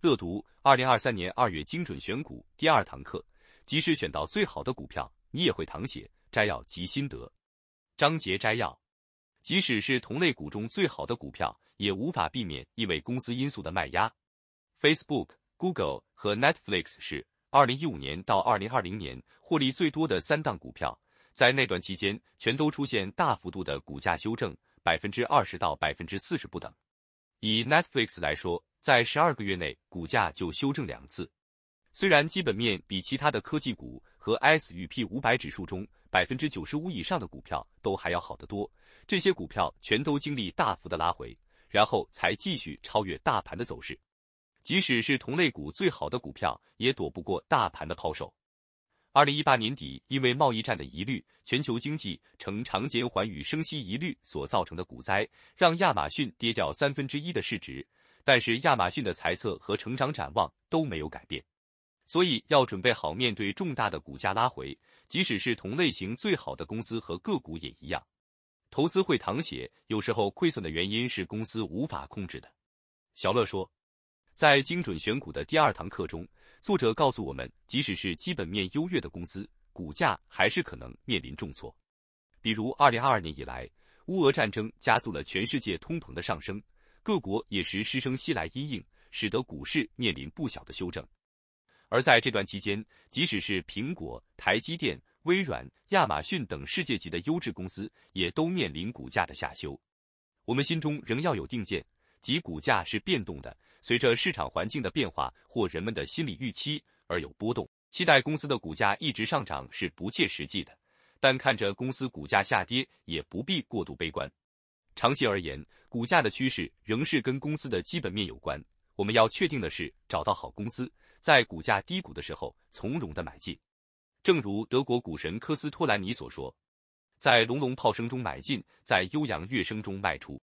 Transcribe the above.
乐读二零二三年二月精准选股第二堂课，即使选到最好的股票，你也会淌血。摘要及心得。章节摘要：即使是同类股中最好的股票，也无法避免因为公司因素的卖压。Facebook、Google 和 Netflix 是二零一五年到二零二零年获利最多的三档股票，在那段期间全都出现大幅度的股价修正，百分之二十到百分之四十不等。以 Netflix 来说。在十二个月内，股价就修正两次。虽然基本面比其他的科技股和 S 与 P 五百指数中百分之九十五以上的股票都还要好得多，这些股票全都经历大幅的拉回，然后才继续超越大盘的走势。即使是同类股最好的股票，也躲不过大盘的抛售。二零一八年底，因为贸易战的疑虑、全球经济呈长减缓与升息疑虑所造成的股灾，让亚马逊跌掉三分之一的市值。但是亚马逊的猜测和成长展望都没有改变，所以要准备好面对重大的股价拉回。即使是同类型最好的公司和个股也一样，投资会淌血，有时候亏损的原因是公司无法控制的。小乐说，在精准选股的第二堂课中，作者告诉我们，即使是基本面优越的公司，股价还是可能面临重挫。比如二零二二年以来，乌俄战争加速了全世界通膨的上升。各国也时失声西来阴应，使得股市面临不小的修正。而在这段期间，即使是苹果、台积电、微软、亚马逊等世界级的优质公司，也都面临股价的下修。我们心中仍要有定见，即股价是变动的，随着市场环境的变化或人们的心理预期而有波动。期待公司的股价一直上涨是不切实际的，但看着公司股价下跌，也不必过度悲观。长期而言，股价的趋势仍是跟公司的基本面有关。我们要确定的是，找到好公司，在股价低谷的时候从容的买进。正如德国股神科斯托兰尼所说：“在隆隆炮声中买进，在悠扬乐声中卖出。”